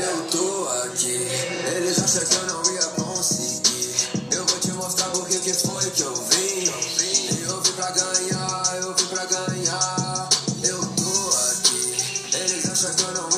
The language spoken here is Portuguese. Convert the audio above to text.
Eu tô aqui. Eles acham que eu não ia conseguir. Eu vou te mostrar porque que foi que eu vim. Eu vim pra ganhar, eu vim pra ganhar. Eu tô aqui. Eles acham que eu não ia